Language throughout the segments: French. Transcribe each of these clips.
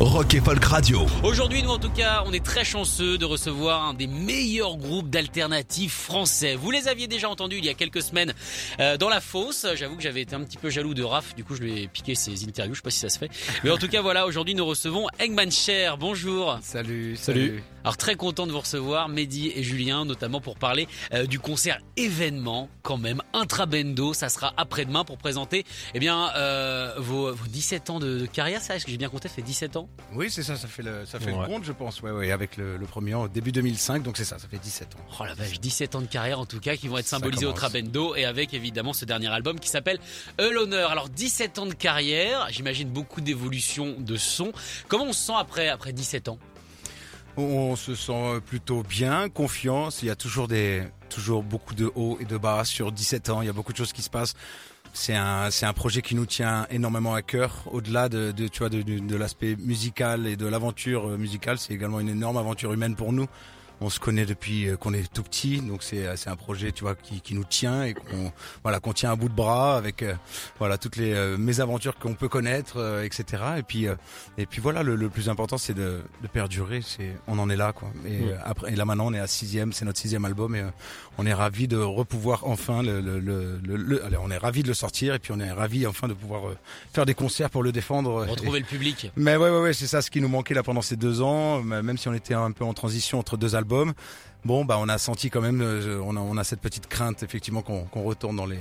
Rock et Folk Radio. Aujourd'hui, nous en tout cas, on est très chanceux de recevoir un des meilleurs groupes d'alternatifs français. Vous les aviez déjà entendus il y a quelques semaines euh, dans la fosse. J'avoue que j'avais été un petit peu jaloux de Raph, du coup je lui ai piqué ses interviews, je sais pas si ça se fait. Mais en tout cas, voilà, aujourd'hui nous recevons Eggman Cher. Bonjour. Salut, salut. Alors très content de vous recevoir, Mehdi et Julien, notamment pour parler euh, du concert événement quand même, Intrabendo. Ça sera après-demain pour présenter eh bien, euh, vos, vos 17 ans de, de carrière. Ça, est-ce que j'ai bien compté, ça fait 17 ans Oui, c'est ça, ça fait le, ça fait Ouais. le compte, je pense. Ouais, ouais, avec le, le premier an, début 2005, donc c'est ça, ça fait 17 ans. Oh la vache, 17 ans de carrière en tout cas qui vont être symbolisés au. Trabendo et avec évidemment ce dernier album qui s'appelle E l'honneur. Alors 17 ans de carrière, j'imagine beaucoup d'évolution de son. Comment on se sent après après 17 ans? On se sent plutôt bien, confiance. Il y a toujours des, toujours beaucoup de hauts et de bas sur 17 ans. Il y a beaucoup de choses qui se passent. C'est un, c'est un projet qui nous tient énormément à cœur. Au-delà de, de, tu vois, de, de l'aspect musical et de l'aventure euh, musicale, c'est également une énorme aventure humaine pour nous. On se connaît depuis euh, qu'on est tout petit, donc c'est c'est un projet, tu vois, qui, qui nous tient et qu'on voilà qu'on tient à bout de bras avec euh, voilà toutes les euh, mésaventures qu'on peut connaître, euh, etc. Et puis euh, et puis voilà, le, le plus important c'est de, de perdurer. C'est on en est là quoi. Et Mm. euh, après et là maintenant on est à sixième, c'est notre sixième album et euh, on est ravi de repouvoir enfin le, le, le, le- le- allez, on est ravi de le sortir et puis on est ravi enfin de pouvoir euh, faire des concerts pour le défendre. Retrouver le public. Mais ouais, ouais, ouais, c'est ça ce qui nous manquait là pendant ces deux ans, même si on était un peu en transition entre deux albums. Bon, bah, on a senti quand même, euh, on a, on a cette petite crainte effectivement qu'on retourne dans les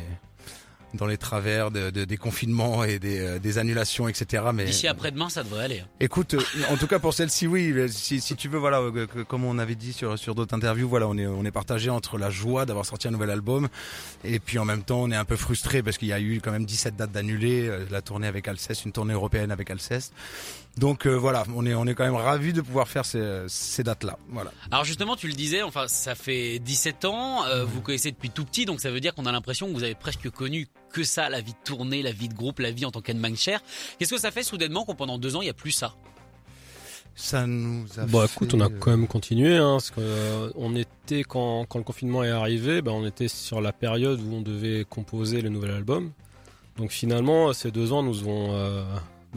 dans les travers de, de- des confinements et des, euh, des annulations, etc. Mais D'ici après-demain, ça devrait aller. Écoute, euh, en tout cas pour celle-ci, oui. Si, si tu veux, voilà, que- comme on avait dit sur sur d'autres interviews, voilà, on est on est partagé entre la joie d'avoir sorti un nouvel album et puis en même temps, on est un peu frustré parce qu'il y a eu quand même 17 dates d'annulées, la tournée avec Alceste, une tournée européenne avec Alceste. Donc euh, voilà, on est on est quand même ravi de pouvoir faire ces, ces dates-là. Voilà. Alors justement, tu le disais, enfin ça fait 17 ans, euh, vous connaissez depuis tout petit, donc ça veut dire qu'on a l'impression que vous avez presque connu que ça, la vie de tournée, la vie de groupe, la vie en tant qu'Edmangcher. Qu'est-ce que ça fait soudainement qu'on pendant deux ans, il n'y a plus ça? Ça nous a Bah fait, écoute, on a euh, quand même continué, hein, parce que, euh, on était quand, quand le confinement est arrivé, bah, on était sur la période où on devait composer le nouvel album. Donc finalement, ces deux ans nous ont, euh,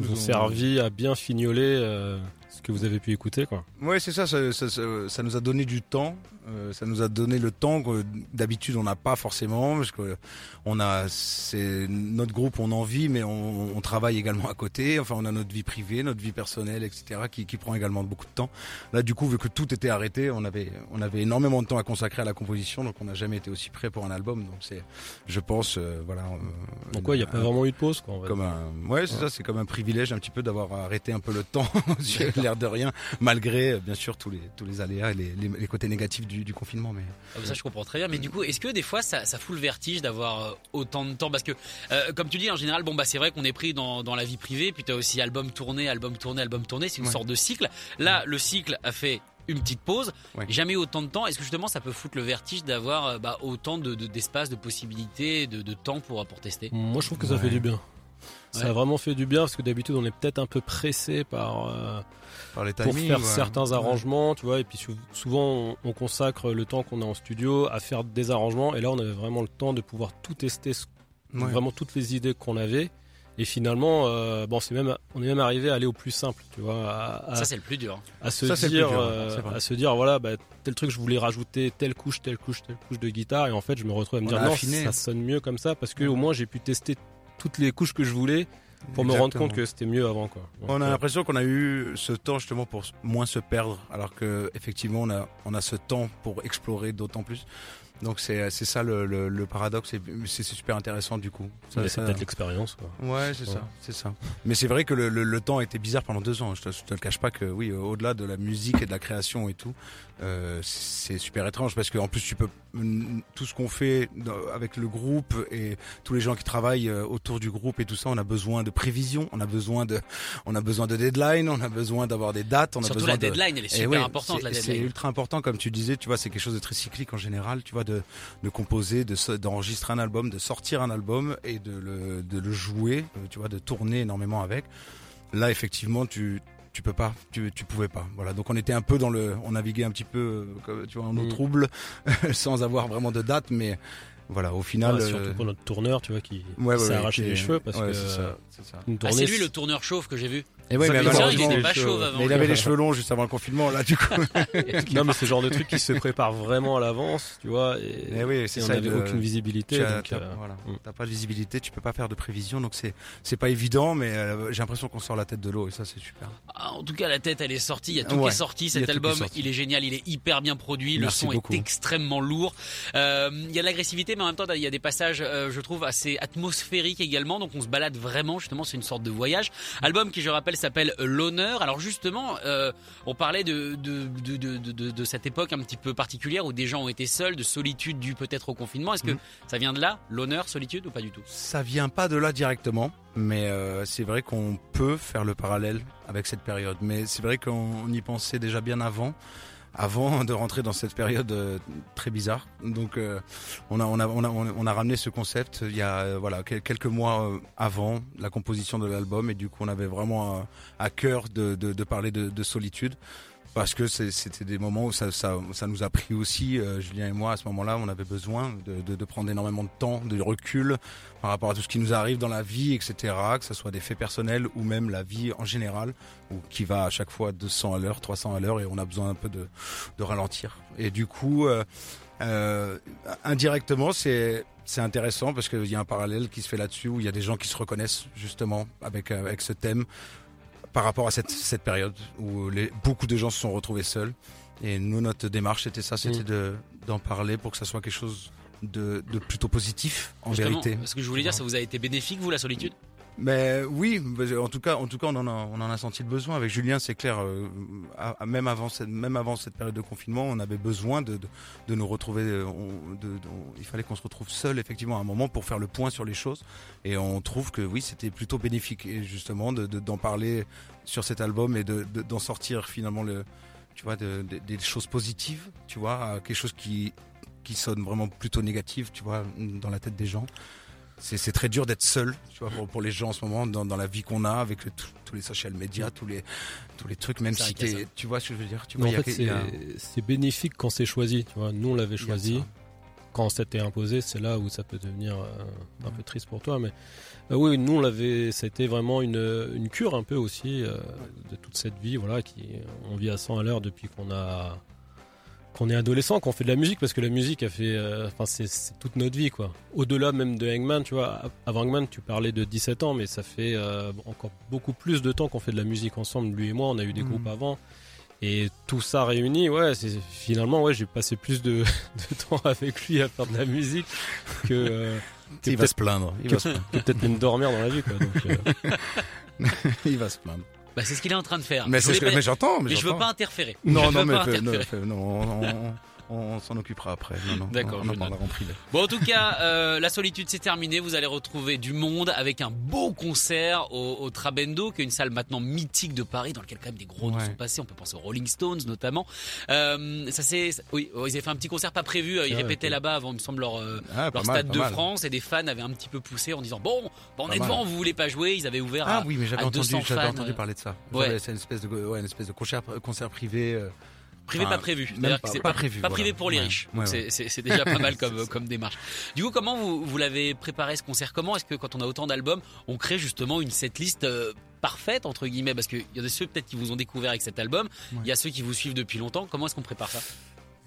nous Nous ont ont- servi à bien fignoler euh, ce que vous avez pu écouter, quoi. Ouais, c'est ça ça, ça, ça- ça nous a donné du temps. Euh, ça nous a donné le temps que d'habitude on n'a pas forcément parce que on a c'est notre groupe on en vit mais on, on travaille également à côté. Enfin, on a notre vie privée, notre vie personnelle, etc. qui, qui prend également beaucoup de temps. Là, du coup, vu que tout était arrêté, on avait on avait énormément de temps à consacrer à la composition, donc on n'a jamais été aussi prêt pour un album. Donc c'est, je pense, euh, voilà. euh, Donc ouais, il n'y a pas vraiment eu de pause, quoi. comme un ouais c'est ça c'est comme un privilège un petit peu d'avoir arrêté un peu le temps l'air de rien malgré euh, bien sûr tous les tous les aléas et les, les, les côtés négatifs du, du confinement mais Ah, Ça, je comprends très bien. Mais du coup, est-ce que des fois, ça, ça fout le vertige d'avoir euh, autant de temps? Parce que, euh, comme tu dis, en général, bon, bah, c'est vrai qu'on est pris dans, dans la vie privée. Puis t'as aussi album tourné, album tourné, album tourné. C'est une Ouais. sorte de cycle. Là, le cycle a fait une petite pause. Ouais. Jamais eu autant de temps. Est-ce que justement, ça peut foutre le vertige d'avoir euh, bah, autant de, de- d'espace, de possibilités, de, de temps pour, pour tester? Moi, je trouve que ça Ouais. fait du bien. Ça Ouais. a vraiment fait du bien parce que d'habitude on est peut-être un peu pressé par euh, par les pour timings faire ouais. certains arrangements, tu vois, et puis sou- souvent on, on consacre le temps qu'on est en studio à faire des arrangements, et là on avait vraiment le temps de pouvoir tout tester, ce- Ouais. vraiment toutes les idées qu'on avait, et finalement, euh, bon, c'est même, on est même arrivé à aller au plus simple, tu vois, à, à- Ça, c'est le plus dur. à se ça, dire, dur, euh, à se dire, voilà, bah, tel truc je voulais rajouter telle couche, telle couche, telle couche de guitare, et en fait je me retrouve à me On dire a non, affiné. ça sonne mieux comme ça parce que au moins j'ai pu tester toutes les couches que je voulais pour me rendre compte que c'était mieux avant, quoi. Donc, on a l'impression qu'on a eu ce temps justement pour moins se perdre alors que effectivement on a on a ce temps pour explorer d'autant plus Donc c'est c'est ça le, le, le paradoxe et c'est c'est super intéressant du coup. Ça- c'est ça- peut-être l'expérience. quoi. Ouais, c'est Ouais. ça, c'est ça. Mais c'est vrai que le, le, le temps était bizarre pendant deux ans. Je te, je te le cache pas que oui, au-delà de la musique et de la création et tout, euh, c'est super étrange parce qu'en plus tu peux tout ce qu'on fait avec le groupe et tous les gens qui travaillent euh, autour du groupe et tout ça, on a besoin de prévision, on a besoin de, on a besoin de deadline, on a besoin d'avoir des dates, on a Surtout besoin la de- deadline, elle est et super importante c'est- ultra important, comme tu disais, tu vois, c'est quelque chose de très cyclique en général, tu vois, de, de composer, de d'enregistrer un album, de sortir un album et de le, de le jouer, euh, tu vois, de tourner énormément avec. Là, effectivement, tu tu peux pas, tu tu pouvais pas. Voilà, donc on était un peu dans le, on naviguait un petit peu, euh, tu vois, en eau Mm. trouble, sans avoir vraiment de date, mais voilà, au final. Ouais, euh, surtout pour notre tourneur, tu vois, qui ouais, ouais, s'est ouais, arraché qui les cheveux parce ouais, que c'est ça, c'est ça. une Ah, lui le tourneur chauve que j'ai vu. Et ouais, Ça mais fait bizarre, malheureusement, il était pas chauve avant. mais il avait les cheveux longs juste avant le confinement, là, du coup. non, mais c'est le genre de truc qui se prépare vraiment à l'avance, tu vois. Et, Eh oui, on n'avait aucune visibilité. Tu as- donc, t'as- euh, voilà, mm. t'as pas de visibilité, tu peux pas faire de prévision, donc c'est c'est pas évident, mais euh, j'ai l'impression qu'on sort la tête de l'eau et ça c'est super. Ah, en tout cas, la tête, elle est sortie. Il y a tout Ouais, qui est sorti. Cet qui est album, sorti. il est génial. Il est hyper bien produit. Merci le son beaucoup. est extrêmement lourd. Euh, Il y a de l'agressivité, mais en même temps, il y a des passages, euh, je trouve, assez atmosphériques également. Donc, on se balade vraiment. Justement, c'est une sorte de voyage. Album qui, je rappelle, s'appelle L'honneur. Alors, justement, euh, on parlait de de, de, de, de, de cette époque un petit peu particulière où des gens ont été seuls, de solitude due peut-être au confinement. Est-ce que Mhm. ça vient de là, l'honneur, solitude ou pas du tout? Ça vient pas de là directement, mais euh, c'est vrai qu'on peut faire le parallèle avec cette période. Mais c'est vrai qu'on y pensait déjà bien avant, avant de rentrer dans cette période euh, très bizarre. Donc euh, on a ramené ce concept il y a euh, voilà quel- quelques mois euh, avant la composition de l'album et du coup on avait vraiment euh, à cœur de, parler de solitude. Parce que c'était des moments où ça, ça, ça nous a pris aussi, euh, Julien et moi, à ce moment-là, on avait besoin de, de, de prendre énormément de temps, de recul par rapport à tout ce qui nous arrive dans la vie, etc., que ce soit des faits personnels ou même la vie en général, ou qui va à chaque fois 200 à l'heure, 300 à l'heure, et on a besoin un peu de, de ralentir. Et du coup, euh, euh, indirectement, c'est c'est intéressant parce qu'il y a un parallèle qui se fait là-dessus, où il y a des gens qui se reconnaissent justement avec, avec ce thème par rapport à cette, cette période où les, beaucoup de gens se sont retrouvés seuls. Et nous, notre démarche, c'était ça, c'était Mm. de d'en parler pour que ça soit quelque chose de, de plutôt positif en Justement, vérité. Ce que je voulais dire, ça vous a été bénéfique, vous, la solitude? Mais oui, en tout cas, en tout cas, on en a, senti le besoin. Avec Julien, c'est clair. euh, même avant cette, même avant cette période de confinement, on avait besoin de, de, nous retrouver. euh, il fallait qu'on se retrouve seul, effectivement, à un moment pour faire le point sur les choses. Et on trouve que oui, c'était plutôt bénéfique, justement, de, de- d'en parler sur cet album et de, de- d'en sortir finalement le, tu vois, de- de- des choses positives, tu vois, quelque chose qui qui sonne vraiment plutôt négatif, tu vois, dans la tête des gens c'est c'est très dur d'être seul, tu vois, pour, pour les gens en ce moment dans, dans la vie qu'on a avec le- tout- tous les social media, tous les tous les trucs, même C'est si t'es, tu vois ce que je veux dire, tu Mais vois, en fait, a- c'est bénéfique quand c'est choisi. Tu vois, nous on l'avait choisi. Quand ça t'est imposé, c'est là où ça peut devenir euh, un peu triste pour toi. Mais euh, oui, nous on l'avait. Ça a été vraiment une, une cure un peu aussi euh, de toute cette vie, voilà, qui on vit à 100 à l'heure depuis qu'on a qu'on est adolescent, qu'on fait de la musique, parce que la musique a fait, euh, enfin c'est c'est toute notre vie quoi. Au-delà même de Hangman, tu vois, avant Hangman tu parlais de 17 ans, mais ça fait euh, encore beaucoup plus de temps qu'on fait de la musique ensemble, lui et moi, on a eu des Mhm. groupes avant. Et tout ça réuni, ouais, c'est finalement, ouais, j'ai passé plus de, de temps avec lui à faire de la musique que, euh, que il va se plaindre, il va se peut-être même dormir dans la vie, quoi. Donc, il va se plaindre. Bah, C'est ce qu'il est en train de faire. Mais, c'est ce que- mais j'entends, mais, mais je veux pas interférer. Non, Je non, mais non, non, on, s'en occupera après. Non, non, D'accord, on, je en. Bon, en tout cas, euh, la solitude c'est terminé. Vous allez retrouver du monde avec un beau concert au, au Trabendo, qui est une salle maintenant mythique de Paris, dans laquelle quand même des gros noms Ouais. sont passés. On peut penser aux Rolling Stones notamment. Euh, ça c'est, oui, oh, ils avaient fait un petit concert pas prévu. Ils Ah, répétaient là-bas avant, il me semble leur, euh, Ah, leur mal, stade de mal. France, et des fans avaient un petit peu poussé en disant bon, bah, on Pas est mal. devant, vous voulez pas jouer? Ils avaient ouvert. Ah à- oui, mais j'avais entendu, 200 j'avais fans, entendu euh, parler de ça. ouais. C'est une espèce de, ouais, une espèce de concert, concert privé. euh, Privé Enfin, pas prévu. C'est-à-dire que c'est pas pas, prévu, Pas voilà. privé pour les Ouais, riches. ouais, Donc ouais. c'est- déjà pas mal comme, démarche. Du coup, comment vous, vous l'avez préparé ce concert? Comment est-ce que quand on a autant d'albums, on crée justement une setlist euh, parfaite entre guillemets? Parce qu'il y a ceux peut-être qui vous ont découvert avec cet album. Il y a ceux qui vous suivent depuis longtemps. Comment est-ce qu'on prépare ça?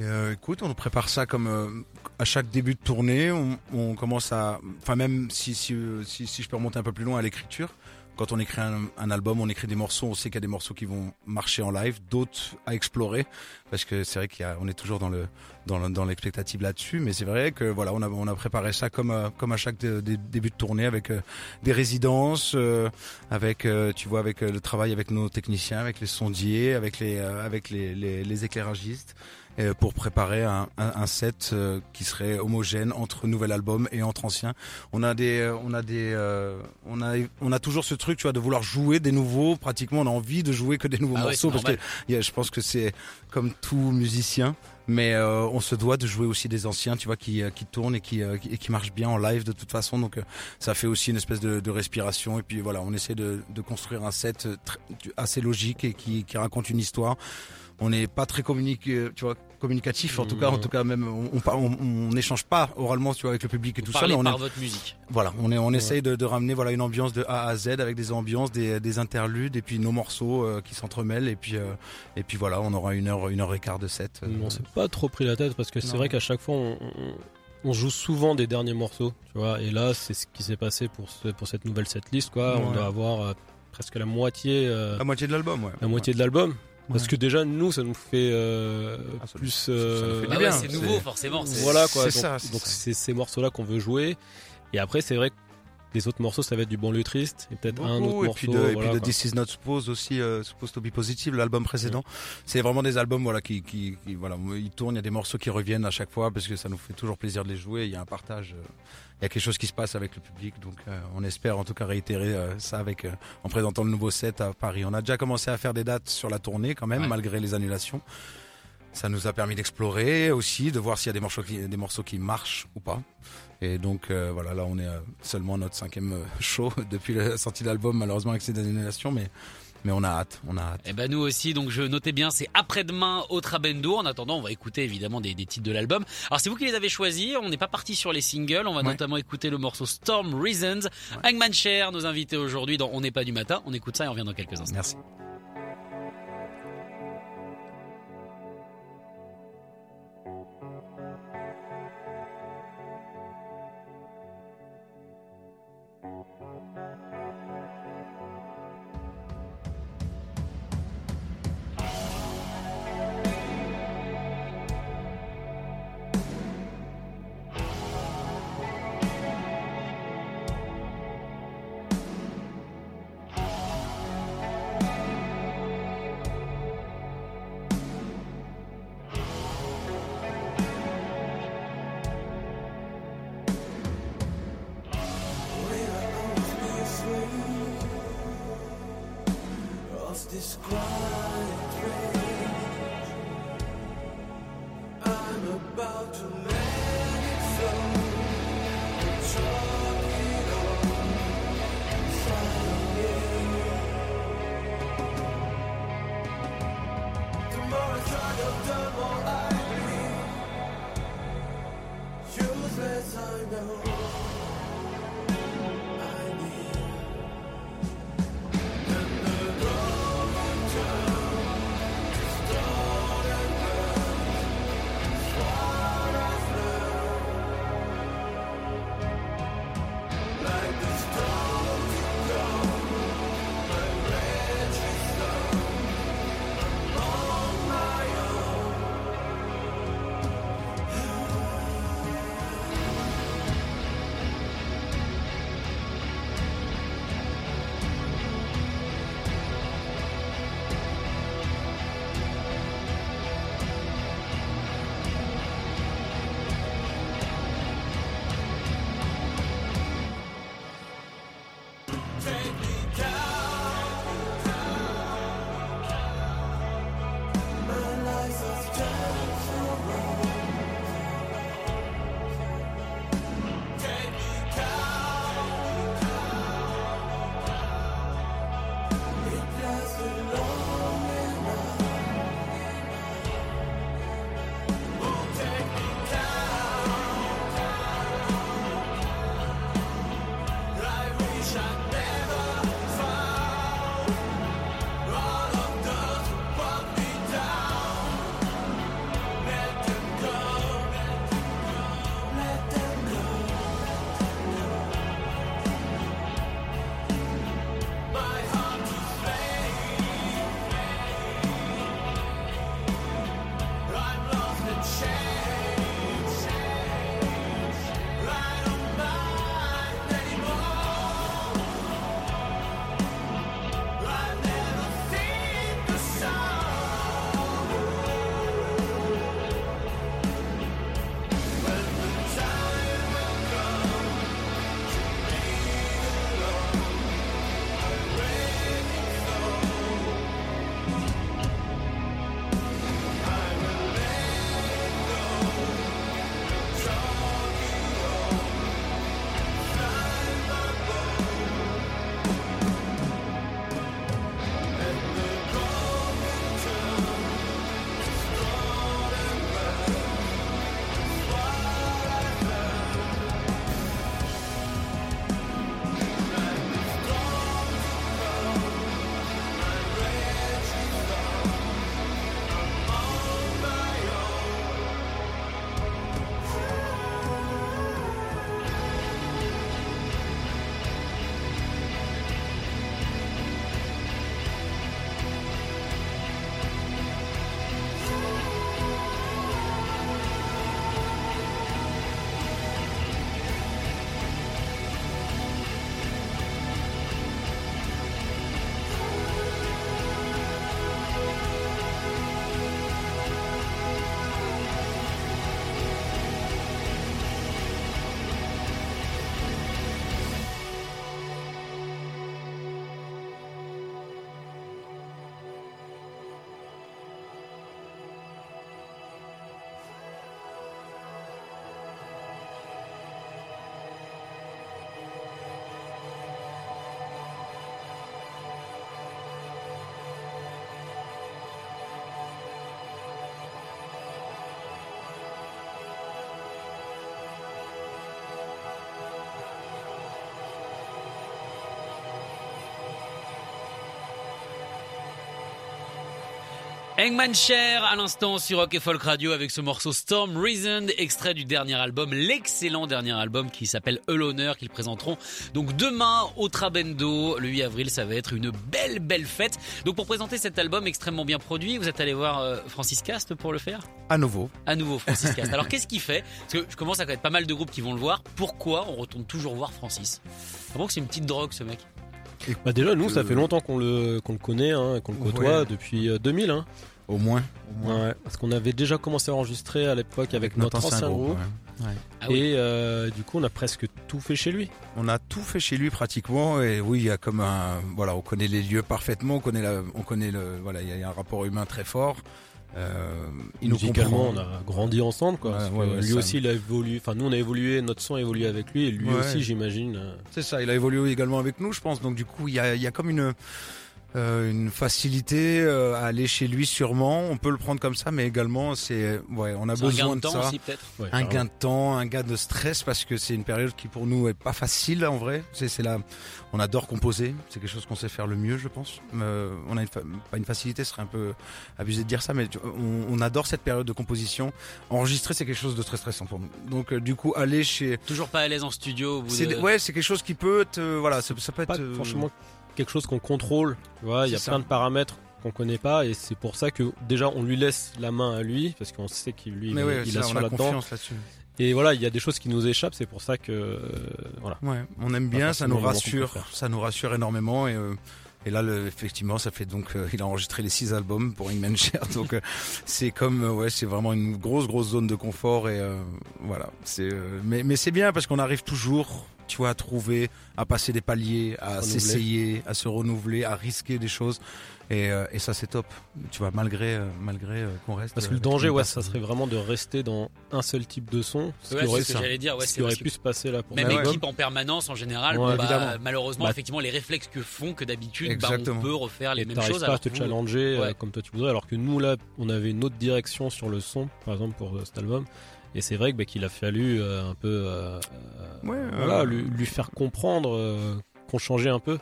Euh, écoute, on prépare ça comme euh, à chaque début de tournée, on, on commence à, enfin même si si, si si je peux remonter un peu plus loin à l'écriture, quand on écrit un, album, on écrit des morceaux, on sait qu'il y a des morceaux qui vont marcher en live, d'autres à explorer, parce que c'est vrai qu'il y a, on est toujours dans le dans dans l'expectative là-dessus, mais c'est vrai que voilà, on a on a préparé ça comme euh, comme à chaque dé- dé- début de tournée avec euh, des résidences, euh, avec euh, tu vois avec euh, le travail avec nos techniciens, avec les sondiers, avec les euh, avec les, les, les éclairagistes euh, pour préparer un, un, un set euh, qui serait homogène entre nouvel album et entre ancien. On a des, euh, on a des, euh, on a, on a toujours ce truc, tu vois, de vouloir jouer des nouveaux. Pratiquement, on a envie de jouer que des nouveaux Ah morceaux parce que je pense que c'est comme tout musicien. Mais euh, on se doit de jouer aussi des anciens, tu vois, qui, euh, qui tournent et qui, euh, qui- et qui marchent bien en live de toute façon. Donc euh, ça fait aussi une espèce de, de respiration. Et puis voilà, on essaie de, de construire un set assez logique et qui, qui raconte une histoire. On n'est pas très communiqué, tu vois, communicatif. En tout cas, en Non. tout cas, même on, n'échange pas oralement, tu vois, avec le public et tout ça. on par votre musique. voilà, on est, on essaye de, de ramener voilà une ambiance de A à Z avec des ambiances, des, des interludes et puis nos morceaux euh, qui s'entremêlent et puis euh, et puis voilà, on aura une heure, une heure et quart de set. euh, On s'est pas trop pris la tête parce que c'est vrai qu'à chaque fois on, on- on joue souvent des derniers morceaux, tu vois. Et là, c'est ce qui s'est passé pour ce, pour cette nouvelle setlist, quoi. On doit avoir euh, presque la moitié, euh, la moitié de l'album, ouais. la moitié de l'album. Parce que déjà nous, ça nous fait euh, Ah, ça plus. ça- ça nous euh, Ah ouais, c'est nouveau forcément. Voilà quoi. Donc ça, donc c'est ces morceaux-là qu'on veut jouer. Et après, c'est vrai que les autres morceaux, ça va être du banlieue triste et peut-être un autre et morceau. puis de, et voilà, puis de. This Is Not Supposed aussi, euh, Supposed to Be Positive, l'album précédent. C'est vraiment des albums voilà qui, qui, qui- voilà, ils tournent, il y a des morceaux qui reviennent à chaque fois parce que ça nous fait toujours plaisir de les jouer. Il y a un partage, euh, il y a quelque chose qui se passe avec le public, donc euh, on espère en tout cas réitérer euh, ça avec en présentant le nouveau set à Paris. On a déjà commencé à faire des dates sur la tournée quand même, Ouais. malgré les annulations. Ça nous a permis d'explorer aussi, de voir s'il y a des morceaux qui, des morceaux qui marchent ou pas. Et donc euh, voilà, là on est euh, seulement à notre cinquième euh, show depuis la sortie de l'album, malheureusement avec ces annulations, mais mais on a hâte, on a hâte. Eh ben nous aussi, donc je notais bien, c'est après-demain au Trabendo. En attendant, on va écouter évidemment des, des titres de l'album. Alors c'est vous qui les avez choisis, on n'est pas parti sur les singles, on va Ouais. notamment écouter le morceau Storm Reasons. Hangman Cher, nos invités aujourd'hui dans On n'est pas du matin. On écoute ça et on revient dans quelques instants. Merci. Hangman Cher à l'instant sur Rock et Folk Radio avec ce morceau Storm Reason, extrait du dernier album, l'excellent dernier album qui s'appelle Alloner qu'ils présenteront donc demain au Trabendo le 8 avril. Ça va être une belle belle fête. Donc pour présenter cet album extrêmement bien produit, vous êtes allé voir euh, Francis Cast pour le faire? À nouveau. À nouveau Francis Cast. Alors qu'est-ce qu'il fait? Parce que je commence à connaître pas mal de groupes qui vont le voir. Pourquoi on retourne toujours voir Francis? Je que c'est une petite drogue ce mec. Bah déjà nous ça fait longtemps qu'on le qu'on le connaît, hein, qu'on le côtoie Ouais. depuis euh, 2000. Hein. Au moins. Au moins. Ouais, parce qu'on avait déjà commencé à enregistrer à l'époque avec, notre, ancien groupe. ouais. Ah oui. Et euh, du coup on a presque tout fait chez lui. On a tout fait chez lui pratiquement et oui, il y a comme un voilà, on connaît les lieux parfaitement, on connaît la, on connaît le voilà, il y a un rapport humain très fort. Euh, il nous comprend. on a grandi ensemble, quoi. Ouais, parce que ouais, ouais, lui ça- aussi, il a évolué. Enfin, nous, on a évolué, notre son a évolué avec lui, et lui Ouais. aussi, j'imagine. C'est ça, il a évolué également avec nous, je pense. Donc du coup, il y a, il y a comme une euh, une facilité euh, à aller chez lui sûrement. On peut le prendre comme ça, mais également c'est ouais, on a C'est un gain besoin de de, temps ça. aussi peut-être. ouais, Un gain de temps, un gain de stress parce que c'est une période qui pour nous est pas facile en vrai. C'est c'est là, on adore composer, c'est quelque chose qu'on sait faire le mieux, je pense. Euh, on a une fa- pas une facilité, ce serait un peu abusé de dire ça, mais tu- on, on adore cette période de composition. Enregistrer, c'est quelque chose de très stressant pour nous. Donc euh, du coup, aller chez, Toujours pas à l'aise en studio. Au bout c'est de... ouais, c'est quelque chose qui peut te, voilà, ça, ça peut être euh, franchement quelque chose qu'on contrôle. Tu vois, il y a ça. plein de paramètres qu'on connaît pas, et c'est pour ça que déjà, on lui laisse la main à lui, parce qu'on sait qu'il lui, Mais il, ouais, il assure a là-dedans. confiance là-dessus. Et voilà, il y a des choses qui nous échappent, c'est pour ça que, euh, voilà. Ouais, on aime bien, ça nous rassure, ça nous rassure énormément et euh, et là, le, effectivement, ça fait donc, euh, il a enregistré les six albums pour Ingman Cher, donc euh, c'est comme, euh, ouais, c'est vraiment une grosse, grosse zone de confort et voilà. C'est, mais, mais c'est bien parce qu'on arrive toujours, tu vois, à trouver, à passer des paliers, à s'essayer, à se renouveler, à risquer des choses et, euh, et ça c'est top. Tu vois, malgré, euh, malgré euh, qu'on reste. Parce que le danger, ouais, ça serait vraiment de rester dans un seul type de son, ce Ouais, qui c'est aurait, ce que j'allais dire. Ouais, ce qui aurait pu se passer là pour Même ouais. équipe en permanence en général, Ouais, bah, évidemment. malheureusement, Bah, effectivement, les réflexes que font que d'habitude, bah, on peut refaire les et mêmes choses. pas à alors te challenger euh, comme toi tu voudrais alors que nous là on avait une autre direction sur le son par exemple pour euh, cet album et c'est vrai que, bah, qu'il a fallu euh, un peu euh, euh, Ouais, voilà lui, lui faire comprendre qu'on changeait un peu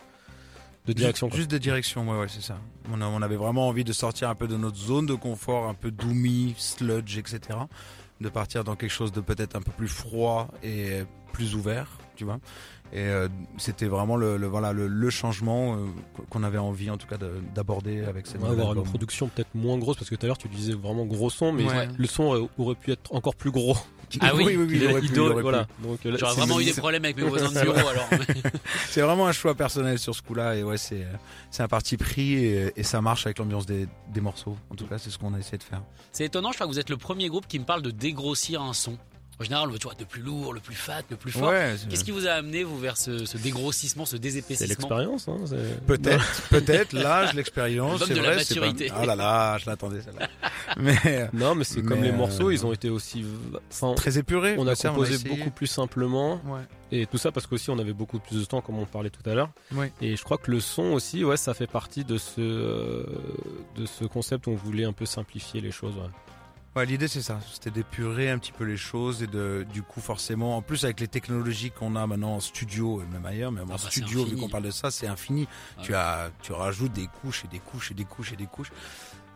de direction Juste, de direction, ouais, ouais, c'est ça. On, a- on avait vraiment envie de sortir un peu de notre zone de confort, un peu doomy, sludge, etc. De partir dans quelque chose de peut-être un peu plus froid et plus ouvert, tu vois. Et euh, c'était vraiment le, le- voilà le, le changement euh, qu'on avait envie en tout cas de- d'aborder avec cette on va avoir une production peut-être moins grosse parce que tout à l'heure tu disais vraiment gros son mais Ouais. le son aurait, aurait pu être encore plus gros Ah oui, oui, oui, il aurait pu, il aurait pu. voilà donc euh, là, J'aurais vraiment eu des problèmes avec mes voisins de bureau alors. C'est vraiment un choix personnel sur ce coup-là et ouais c'est c'est un parti pris et, et ça marche avec l'ambiance des, des morceaux. En tout cas c'est ce qu'on a essayé de faire. C'est étonnant, je crois que vous êtes le premier groupe qui me parle de dégrossir un son. En général, on veut, tu vois, de plus lourd, le plus fat, le plus fort. Ouais, c'est- Qu'est-ce qui vous a amené, vous, vers ce, ce dégrossissement, ce c'est désépaississement l'expérience hein, c'est- Peut-être, peut-être, l'âge, l'expérience, c'est de la vrai. c'est maturité. Pas... Ah là là, je l'attendais celle-là. Mais non mais c'est comme les euh, morceaux ils ont été aussi enfin, très épuré. on a ça, composé essayé. beaucoup plus simplement Ouais. Et tout ça parce qu'aussi on avait beaucoup plus de temps comme on parlait tout à l'heure. Ouais. Et je crois que le son aussi, ouais, ça fait partie de ce euh, de ce concept où on voulait un peu simplifier les choses. ouais. Ouais, l'idée c'est ça, c'était d'épurer un petit peu les choses et de, du coup forcément, en plus avec les technologies qu'on a maintenant en studio et même ailleurs, mais en Ah bah, studio vu qu'on parle de ça, c'est infini. Ah Tu as, tu rajoutes des couches et des couches et des couches et des couches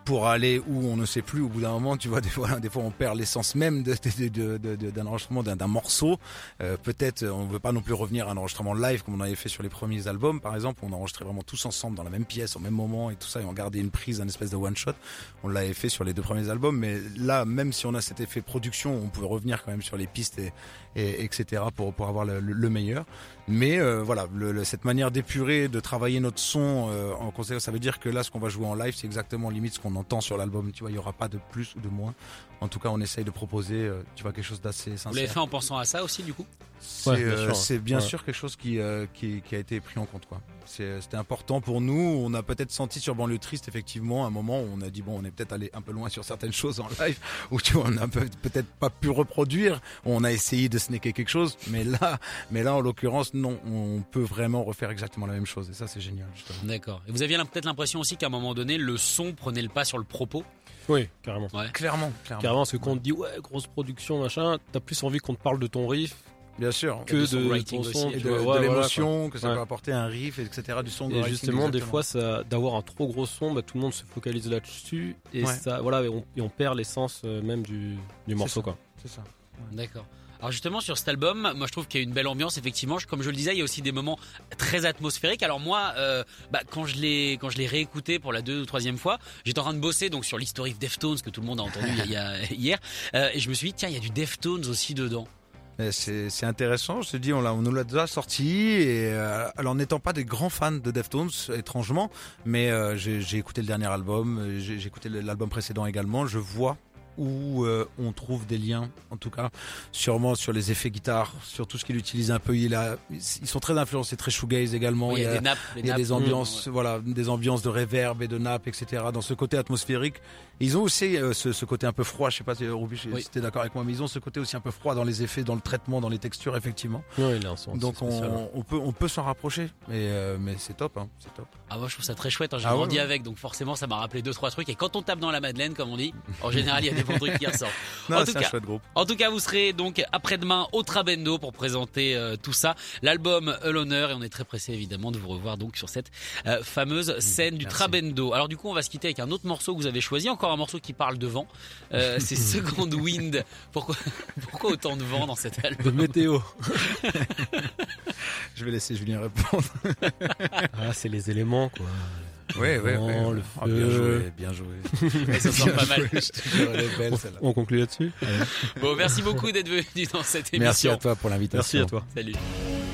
pour aller où on ne sait plus. Au bout d'un moment, tu vois, des fois, des fois on perd l'essence même d'un enregistrement, d'un, morceau. Euh, peut-être, on ne veut pas non plus revenir à un enregistrement live comme on avait fait sur les premiers albums, par exemple. On enregistrait vraiment tous ensemble dans la même pièce, au même moment et tout ça, et on gardait une prise, un espèce de one shot. On l'avait fait sur les deux premiers albums, mais là, même si on a cet effet production, on pouvait revenir quand même sur les pistes et, et etc. pour pour avoir le meilleur. Mais euh, voilà, le- le- cette manière d'épurer, de travailler notre son euh, en concert, ça veut dire que là, ce qu'on va jouer en live, c'est exactement limite ce qu'on entend sur l'album. Tu vois, il y aura pas de plus ou de moins. En tout cas, on essaye de proposer, euh, tu vois, quelque chose d'assez Vous l'avez sincère. fait en pensant à ça aussi, du coup? C'est Ouais, bien euh, sûr. c'est bien Ouais. sûr quelque chose qui, euh, qui qui a été pris en compte, quoi. C'est- C'était important pour nous. On a peut-être senti sur Banlieue Triste, effectivement, un moment où on a dit bon, on est peut-être allé un peu loin sur certaines choses en live, où tu vois, on a peut- peut-être pas pu reproduire. On a essayé de snacker quelque chose, mais là, mais là, en l'occurrence, non, on peut vraiment refaire exactement la même chose. Et ça, c'est génial, justement. D'accord. Et vous aviez peut-être l'impression aussi qu'à un moment donné, le son prenait le pas sur le propos? Oui, carrément. Ouais. Clairement, clairement. Carrément, parce que quand on te dit ouais, grosse production, machin, t'as plus envie qu'on te parle de ton riff Bien sûr. que de, ton son, Et de, ouais, l'émotion, que ça Ouais. peut apporter un riff, etc. Du son. Et justement, des fois, ça, d'avoir un trop gros son, bah, tout le monde se focalise là-dessus et Ouais. ça, voilà, et on, et on perd l'essence euh, même du, du morceau, ça. quoi. C'est ça. D'accord. Alors justement sur cet album, moi je trouve qu'il y a une belle ambiance. Effectivement, comme je le disais, il y a aussi des moments très atmosphériques. Alors moi, euh, bah, quand je l'ai quand je l'ai réécouté pour la deux ou troisième fois, j'étais en train de bosser donc sur l'historique Deftones que tout le monde a entendu hier, euh, et je me suis dit tiens il y a du Deftones aussi dedans. C'est intéressant, je te dis, on, on nous l'a déjà sorti, et euh, alors n'étant pas des grands fans de Deftones, étrangement, mais j'ai écouté le dernier album, j'ai écouté l'album précédent également, je vois où euh, on trouve des liens, en tout cas, sûrement sur les effets guitare, sur tout ce qu'il utilise un peu. Il a, ils sont très influencés, très shoegaze également. il y a des nappes, il y a nappes. des ambiances, Mmh, voilà, des ambiances de réverb et de nappe, etc. Dans ce côté atmosphérique, ils ont aussi euh, ce, ce côté un peu froid. Je sais pas si Ruby, Oui. si t'es d'accord avec moi, mais ils ont ce côté aussi un peu froid dans les effets, dans le traitement, dans les textures, effectivement. A un son Donc on, on peut on peut s'en rapprocher, mais euh, mais c'est top, hein, c'est top. Ah moi je trouve ça très chouette. hein. J'ai Ah ouais, grandi ouais. avec, donc forcément ça m'a rappelé deux trois trucs. Et quand on tape dans la Madeleine, comme on dit, en général il y a des bons trucs qui ressortent. Non, En tout c'est un cas, chouette groupe. En tout cas, vous serez donc après-demain au Trabendo pour présenter euh, tout ça, l'album A l'honneur et on est très pressé évidemment de vous revoir donc sur cette euh, fameuse scène du merci. Trabendo. Alors du coup, on va se quitter avec un autre morceau que vous avez choisi, encore un morceau qui parle de vent. Euh, c'est Second Wind. Pourquoi pourquoi autant de vent dans cet album De météo. Je vais laisser Julien répondre. ah, c'est les éléments, quoi. Ouais, ouais, ouais. vent, le Ah, bien feu. joué, bien joué. Ça sent pas mal. Belle celle-là. On conclut là-dessus Bon, merci beaucoup d'être venu dans cette émission. Merci à toi pour l'invitation. Merci à toi. Salut.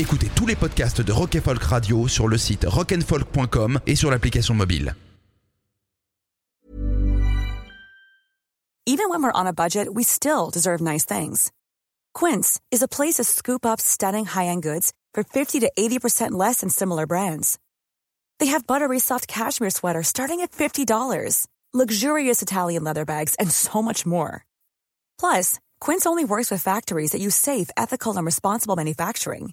Écoutez tous les podcasts de Rock Folk Radio sur le site rockandfolk.com et sur l'application mobile. Even when we're on a budget, we still deserve nice things. Quince is a place to scoop up stunning high-end goods for 50 to 80% less than similar brands. They have buttery soft cashmere sweaters starting at $50, luxurious Italian leather bags, and so much more. Plus, Quince only works with factories that use safe, ethical, and responsible manufacturing.